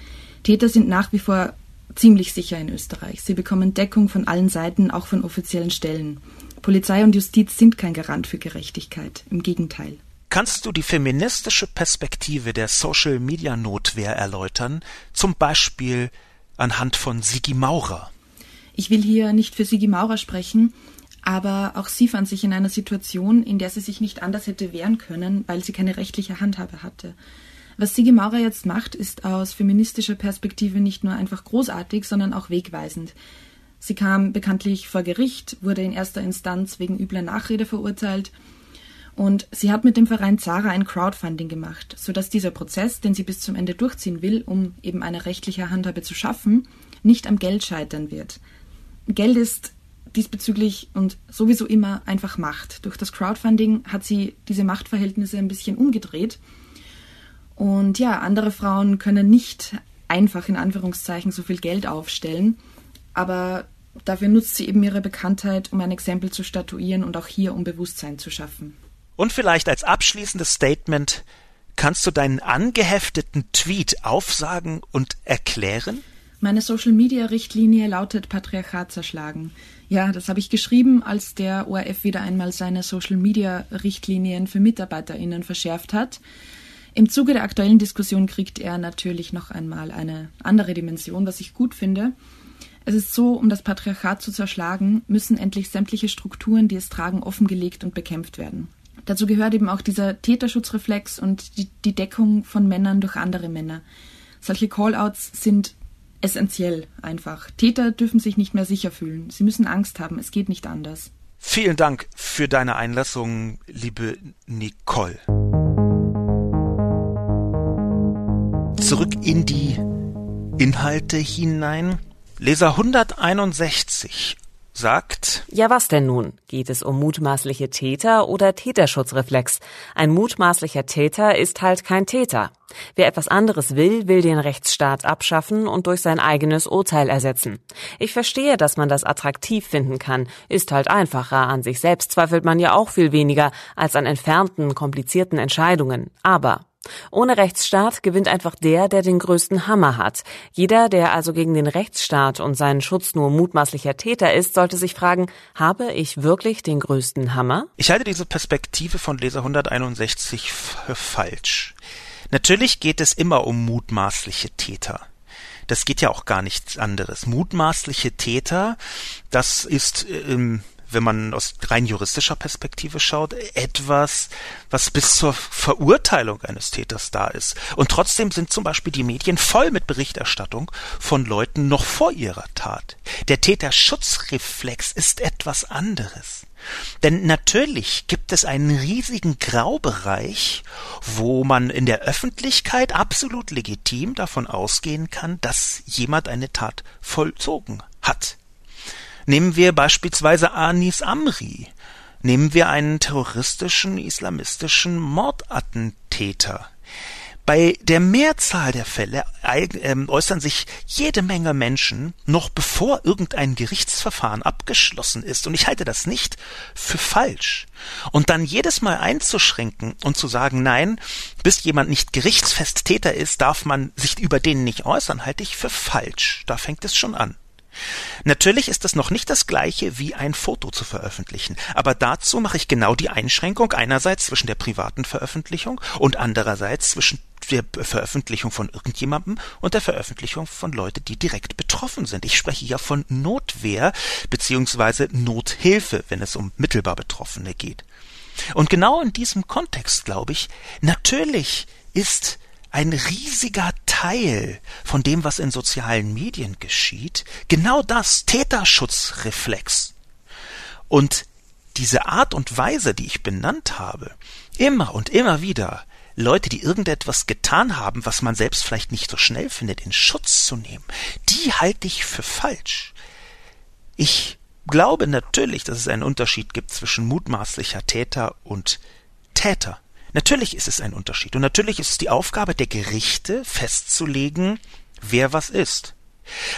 Täter sind nach wie vor ziemlich sicher in Österreich. Sie bekommen Deckung von allen Seiten, auch von offiziellen Stellen. Polizei und Justiz sind kein Garant für Gerechtigkeit. Im Gegenteil. Kannst du die feministische Perspektive der Social Media Notwehr erläutern? Zum Beispiel anhand von Sigi Maurer. Ich will hier nicht für Sigi Maurer sprechen, aber auch sie fand sich in einer Situation, in der sie sich nicht anders hätte wehren können, weil sie keine rechtliche Handhabe hatte. Was Sigi Maurer jetzt macht, ist aus feministischer Perspektive nicht nur einfach großartig, sondern auch wegweisend. Sie kam bekanntlich vor Gericht, wurde in erster Instanz wegen übler Nachrede verurteilt und sie hat mit dem Verein Zara ein Crowdfunding gemacht, sodass dieser Prozess, den sie bis zum Ende durchziehen will, um eben eine rechtliche Handhabe zu schaffen, nicht am Geld scheitern wird. Geld ist diesbezüglich und sowieso immer einfach Macht. Durch das Crowdfunding hat sie diese Machtverhältnisse ein bisschen umgedreht. Und ja, andere Frauen können nicht einfach in Anführungszeichen so viel Geld aufstellen aber dafür nutzt sie eben ihre Bekanntheit, um ein Exempel zu statuieren und auch hier um Bewusstsein zu schaffen. Und vielleicht als abschließendes Statement kannst du deinen angehefteten Tweet aufsagen und erklären? Meine Social-Media-Richtlinie lautet Patriarchat zerschlagen. Ja, das habe ich geschrieben, als der ORF wieder einmal seine Social-Media-Richtlinien für MitarbeiterInnen verschärft hat. Im Zuge der aktuellen Diskussion kriegt er natürlich noch einmal eine andere Dimension, was ich gut finde. Es ist so, um das Patriarchat zu zerschlagen, müssen endlich sämtliche Strukturen, die es tragen, offengelegt und bekämpft werden. Dazu gehört eben auch dieser Täterschutzreflex und die, die Deckung von Männern durch andere Männer. Solche Callouts sind essentiell einfach. Täter dürfen sich nicht mehr sicher fühlen. Sie müssen Angst haben. Es geht nicht anders. Vielen Dank für deine Einlassung, liebe Nicole. Zurück in die Inhalte hinein. Leser 161 sagt. Ja, was denn nun? Geht es um mutmaßliche Täter oder Täterschutzreflex? Ein mutmaßlicher Täter ist halt kein Täter. Wer etwas anderes will, will den Rechtsstaat abschaffen und durch sein eigenes Urteil ersetzen. Ich verstehe, dass man das attraktiv finden kann, ist halt einfacher, an sich selbst zweifelt man ja auch viel weniger als an entfernten, komplizierten Entscheidungen. Aber ohne Rechtsstaat gewinnt einfach der, der den größten Hammer hat. Jeder, der also gegen den Rechtsstaat und seinen Schutz nur mutmaßlicher Täter ist, sollte sich fragen, habe ich wirklich den größten Hammer? Ich halte diese Perspektive von Leser 161 für falsch. Natürlich geht es immer um mutmaßliche Täter. Das geht ja auch gar nichts anderes. Mutmaßliche Täter, das ist ähm, wenn man aus rein juristischer Perspektive schaut, etwas, was bis zur Verurteilung eines Täters da ist. Und trotzdem sind zum Beispiel die Medien voll mit Berichterstattung von Leuten noch vor ihrer Tat. Der Täterschutzreflex ist etwas anderes. Denn natürlich gibt es einen riesigen Graubereich, wo man in der Öffentlichkeit absolut legitim davon ausgehen kann, dass jemand eine Tat vollzogen hat. Nehmen wir beispielsweise Anis Amri. Nehmen wir einen terroristischen islamistischen Mordattentäter. Bei der Mehrzahl der Fälle ähm, äußern sich jede Menge Menschen noch bevor irgendein Gerichtsverfahren abgeschlossen ist. Und ich halte das nicht für falsch. Und dann jedes Mal einzuschränken und zu sagen, nein, bis jemand nicht gerichtsfest Täter ist, darf man sich über den nicht äußern, halte ich für falsch. Da fängt es schon an. Natürlich ist es noch nicht das gleiche wie ein Foto zu veröffentlichen, aber dazu mache ich genau die Einschränkung einerseits zwischen der privaten Veröffentlichung und andererseits zwischen der Veröffentlichung von irgendjemandem und der Veröffentlichung von Leuten, die direkt betroffen sind. Ich spreche ja von Notwehr beziehungsweise Nothilfe, wenn es um mittelbar Betroffene geht. Und genau in diesem Kontext glaube ich, natürlich ist ein riesiger Teil von dem, was in sozialen Medien geschieht, genau das Täterschutzreflex. Und diese Art und Weise, die ich benannt habe, immer und immer wieder Leute, die irgendetwas getan haben, was man selbst vielleicht nicht so schnell findet, in Schutz zu nehmen, die halte ich für falsch. Ich glaube natürlich, dass es einen Unterschied gibt zwischen mutmaßlicher Täter und Täter. Natürlich ist es ein Unterschied. Und natürlich ist es die Aufgabe der Gerichte festzulegen, wer was ist.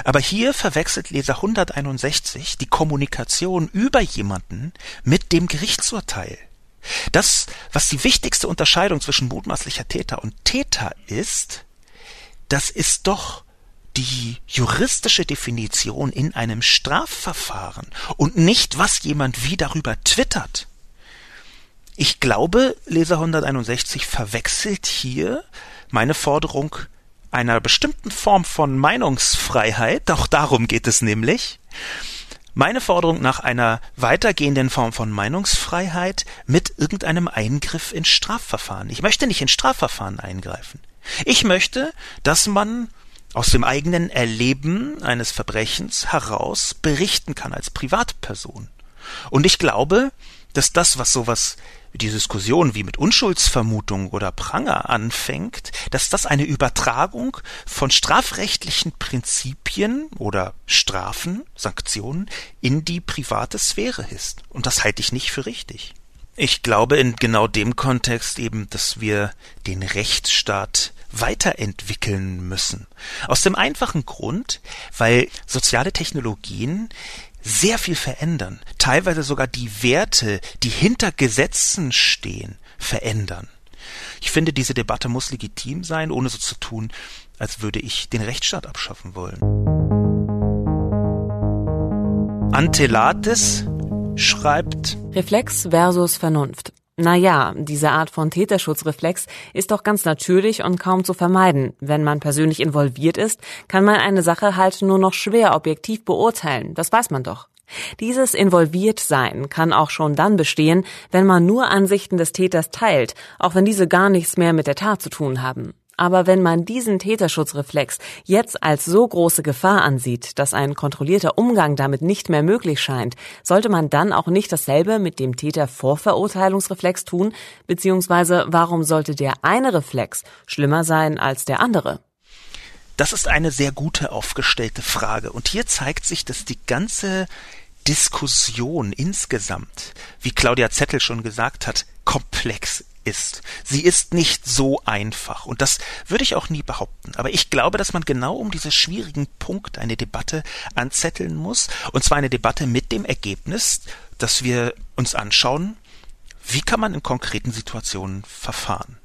Aber hier verwechselt Leser 161 die Kommunikation über jemanden mit dem Gerichtsurteil. Das, was die wichtigste Unterscheidung zwischen mutmaßlicher Täter und Täter ist, das ist doch die juristische Definition in einem Strafverfahren und nicht, was jemand wie darüber twittert. Ich glaube, Leser 161 verwechselt hier meine Forderung einer bestimmten Form von Meinungsfreiheit, auch darum geht es nämlich, meine Forderung nach einer weitergehenden Form von Meinungsfreiheit mit irgendeinem Eingriff in Strafverfahren. Ich möchte nicht in Strafverfahren eingreifen. Ich möchte, dass man aus dem eigenen Erleben eines Verbrechens heraus berichten kann als Privatperson. Und ich glaube, dass das, was sowas die Diskussion wie mit Unschuldsvermutung oder Pranger anfängt, dass das eine Übertragung von strafrechtlichen Prinzipien oder Strafen, Sanktionen in die private Sphäre ist. Und das halte ich nicht für richtig. Ich glaube in genau dem Kontext eben, dass wir den Rechtsstaat weiterentwickeln müssen. Aus dem einfachen Grund, weil soziale Technologien sehr viel verändern, teilweise sogar die Werte, die hinter Gesetzen stehen, verändern. Ich finde, diese Debatte muss legitim sein, ohne so zu tun, als würde ich den Rechtsstaat abschaffen wollen. Antelates schreibt Reflex versus Vernunft. Naja, diese Art von Täterschutzreflex ist doch ganz natürlich und kaum zu vermeiden. Wenn man persönlich involviert ist, kann man eine Sache halt nur noch schwer objektiv beurteilen. Das weiß man doch. Dieses Involviertsein kann auch schon dann bestehen, wenn man nur Ansichten des Täters teilt, auch wenn diese gar nichts mehr mit der Tat zu tun haben. Aber wenn man diesen Täterschutzreflex jetzt als so große Gefahr ansieht, dass ein kontrollierter Umgang damit nicht mehr möglich scheint, sollte man dann auch nicht dasselbe mit dem Tätervorverurteilungsreflex tun, beziehungsweise warum sollte der eine Reflex schlimmer sein als der andere? Das ist eine sehr gute aufgestellte Frage. Und hier zeigt sich, dass die ganze Diskussion insgesamt, wie Claudia Zettel schon gesagt hat, komplex ist. Sie ist nicht so einfach. Und das würde ich auch nie behaupten. Aber ich glaube, dass man genau um diese schwierigen Punkte eine Debatte anzetteln muss. Und zwar eine Debatte mit dem Ergebnis, dass wir uns anschauen, wie kann man in konkreten Situationen verfahren.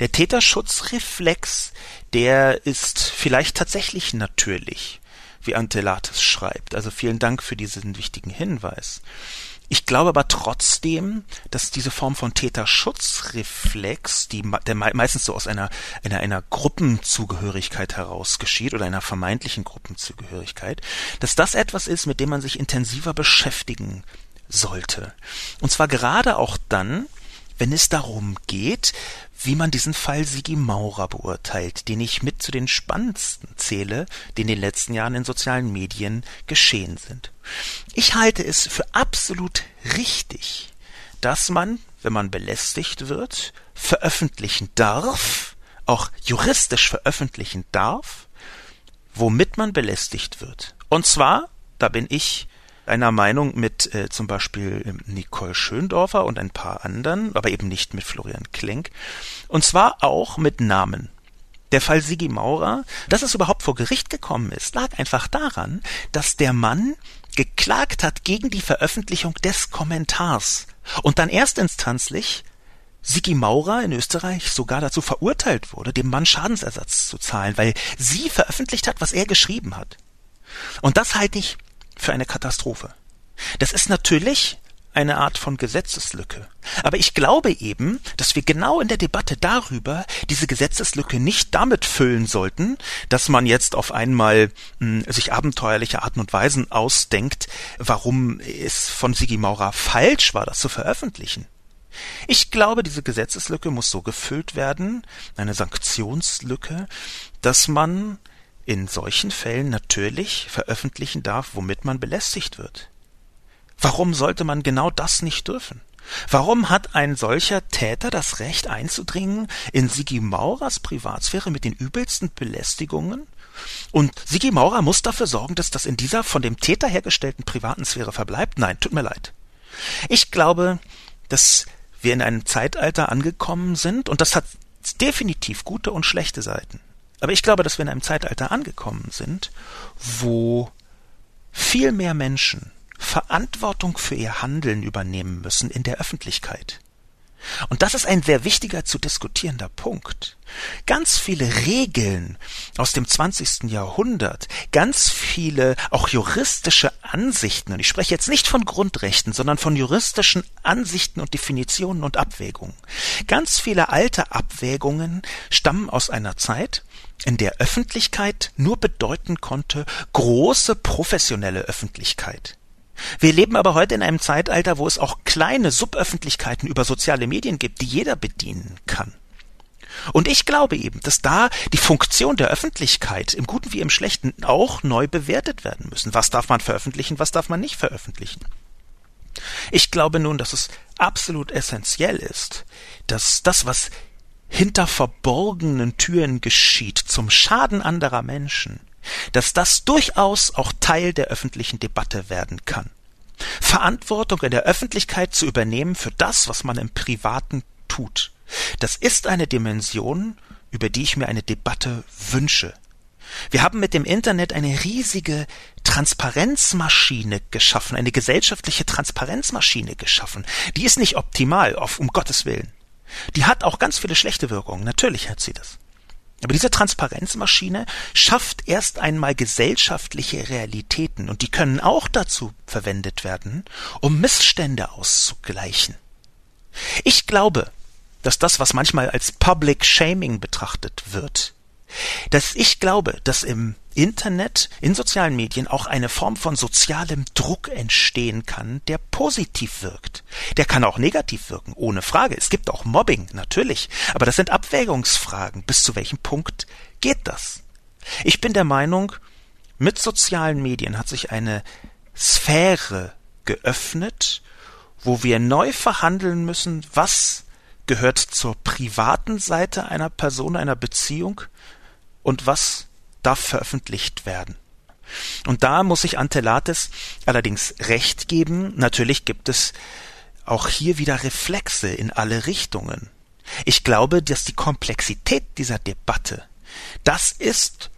Der Täterschutzreflex, der ist vielleicht tatsächlich natürlich, wie Antelates schreibt. Also vielen Dank für diesen wichtigen Hinweis. Ich glaube aber trotzdem, dass diese Form von Täterschutzreflex, die der meistens so aus einer, einer, einer Gruppenzugehörigkeit heraus geschieht oder einer vermeintlichen Gruppenzugehörigkeit, dass das etwas ist, mit dem man sich intensiver beschäftigen sollte. Und zwar gerade auch dann, wenn es darum geht, wie man diesen Fall Sigi Maurer beurteilt, den ich mit zu den spannendsten zähle, die in den letzten Jahren in sozialen Medien geschehen sind. Ich halte es für absolut richtig, dass man, wenn man belästigt wird, veröffentlichen darf, auch juristisch veröffentlichen darf, womit man belästigt wird. Und zwar, da bin ich einer Meinung mit äh, zum Beispiel ähm, Nicole Schöndorfer und ein paar anderen, aber eben nicht mit Florian Klenk. Und zwar auch mit Namen. Der Fall Sigi Maurer, dass es überhaupt vor Gericht gekommen ist, lag einfach daran, dass der Mann geklagt hat gegen die Veröffentlichung des Kommentars und dann erstinstanzlich Sigi Maurer in Österreich sogar dazu verurteilt wurde, dem Mann Schadensersatz zu zahlen, weil sie veröffentlicht hat, was er geschrieben hat. Und das halte ich für eine Katastrophe. Das ist natürlich eine Art von Gesetzeslücke. Aber ich glaube eben, dass wir genau in der Debatte darüber diese Gesetzeslücke nicht damit füllen sollten, dass man jetzt auf einmal mh, hm, sich abenteuerliche Arten und Weisen ausdenkt, warum es von Sigi Maurer falsch war, das zu veröffentlichen. Ich glaube, diese Gesetzeslücke muss so gefüllt werden, eine Sanktionslücke, dass man in solchen Fällen natürlich veröffentlichen darf, womit man belästigt wird. Warum sollte man genau das nicht dürfen? Warum hat ein solcher Täter das Recht einzudringen in Sigi Maurers Privatsphäre mit den übelsten Belästigungen? Und Sigi Maurer muss dafür sorgen, dass das in dieser von dem Täter hergestellten privaten Sphäre verbleibt? Nein, tut mir leid. Ich glaube, dass wir in einem Zeitalter angekommen sind, und das hat definitiv gute und schlechte Seiten. Aber ich glaube, dass wir in einem Zeitalter angekommen sind, wo viel mehr Menschen Verantwortung für ihr Handeln übernehmen müssen in der Öffentlichkeit. Und das ist ein sehr wichtiger zu diskutierender Punkt. Ganz viele Regeln aus dem 20. Jahrhundert, ganz viele auch juristische Ansichten, und ich spreche jetzt nicht von Grundrechten, sondern von juristischen Ansichten und Definitionen und Abwägungen. Ganz viele alte Abwägungen stammen aus einer Zeit, in der Öffentlichkeit nur bedeuten konnte große professionelle Öffentlichkeit. Wir leben aber heute in einem Zeitalter, wo es auch kleine Suböffentlichkeiten über soziale Medien gibt, die jeder bedienen kann. Und ich glaube eben, dass da die Funktion der Öffentlichkeit im Guten wie im Schlechten auch neu bewertet werden müssen. Was darf man veröffentlichen, was darf man nicht veröffentlichen? Ich glaube nun, dass es absolut essentiell ist, dass das, was hinter verborgenen Türen geschieht, zum Schaden anderer Menschen, dass das durchaus auch Teil der öffentlichen Debatte werden kann. Verantwortung in der Öffentlichkeit zu übernehmen für das, was man im Privaten tut. Das ist eine Dimension, über die ich mir eine Debatte wünsche. Wir haben mit dem Internet eine riesige Transparenzmaschine geschaffen, eine gesellschaftliche Transparenzmaschine geschaffen. Die ist nicht optimal, auf, um Gottes Willen. Die hat auch ganz viele schlechte Wirkungen, natürlich hat sie das. Aber diese Transparenzmaschine schafft erst einmal gesellschaftliche Realitäten und die können auch dazu verwendet werden, um Missstände auszugleichen. Ich glaube, dass das, was manchmal als Public Shaming betrachtet wird, dass ich glaube, dass im Internet, in sozialen Medien auch eine Form von sozialem Druck entstehen kann, der positiv wirkt. Der kann auch negativ wirken, ohne Frage. Es gibt auch Mobbing, natürlich. Aber das sind Abwägungsfragen. Bis zu welchem Punkt geht das? Ich bin der Meinung, mit sozialen Medien hat sich eine Sphäre geöffnet, wo wir neu verhandeln müssen, was gehört zur privaten Seite einer Person, einer Beziehung und was darf veröffentlicht werden. Und da muss ich Ante Lates allerdings recht geben. Natürlich gibt es auch hier wieder Reflexe in alle Richtungen. Ich glaube, dass die Komplexität dieser Debatte, das ist,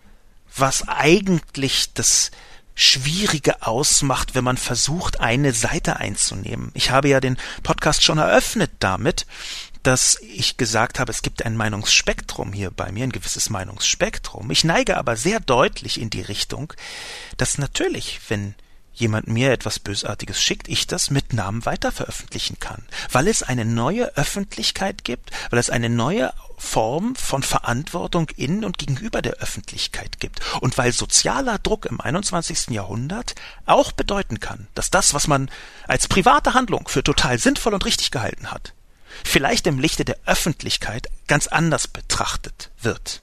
was eigentlich das Schwierige ausmacht, wenn man versucht, eine Seite einzunehmen. Ich habe ja den Podcast schon eröffnet damit, dass ich gesagt habe, es gibt ein Meinungsspektrum hier bei mir, ein gewisses Meinungsspektrum. Ich neige aber sehr deutlich in die Richtung, dass natürlich, wenn jemand mir etwas Bösartiges schickt, ich das mit Namen weiter veröffentlichen kann, weil es eine neue Öffentlichkeit gibt, weil es eine neue Form von Verantwortung in und gegenüber der Öffentlichkeit gibt und weil sozialer Druck im 21. Jahrhundert auch bedeuten kann, dass das, was man als private Handlung für total sinnvoll und richtig gehalten hat, vielleicht im Lichte der Öffentlichkeit ganz anders betrachtet wird.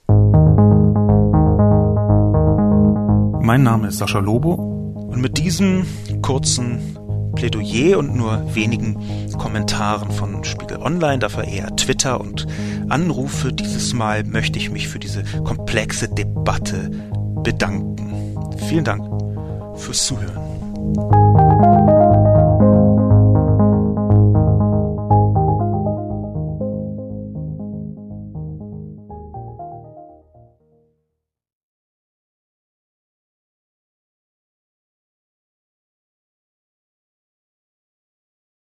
Mein Name ist Sascha Lobo und mit diesem kurzen Plädoyer und nur wenigen Kommentaren von Spiegel Online, dafür eher Twitter und Anrufe, dieses Mal möchte ich mich für diese komplexe Debatte bedanken. Vielen Dank fürs Zuhören.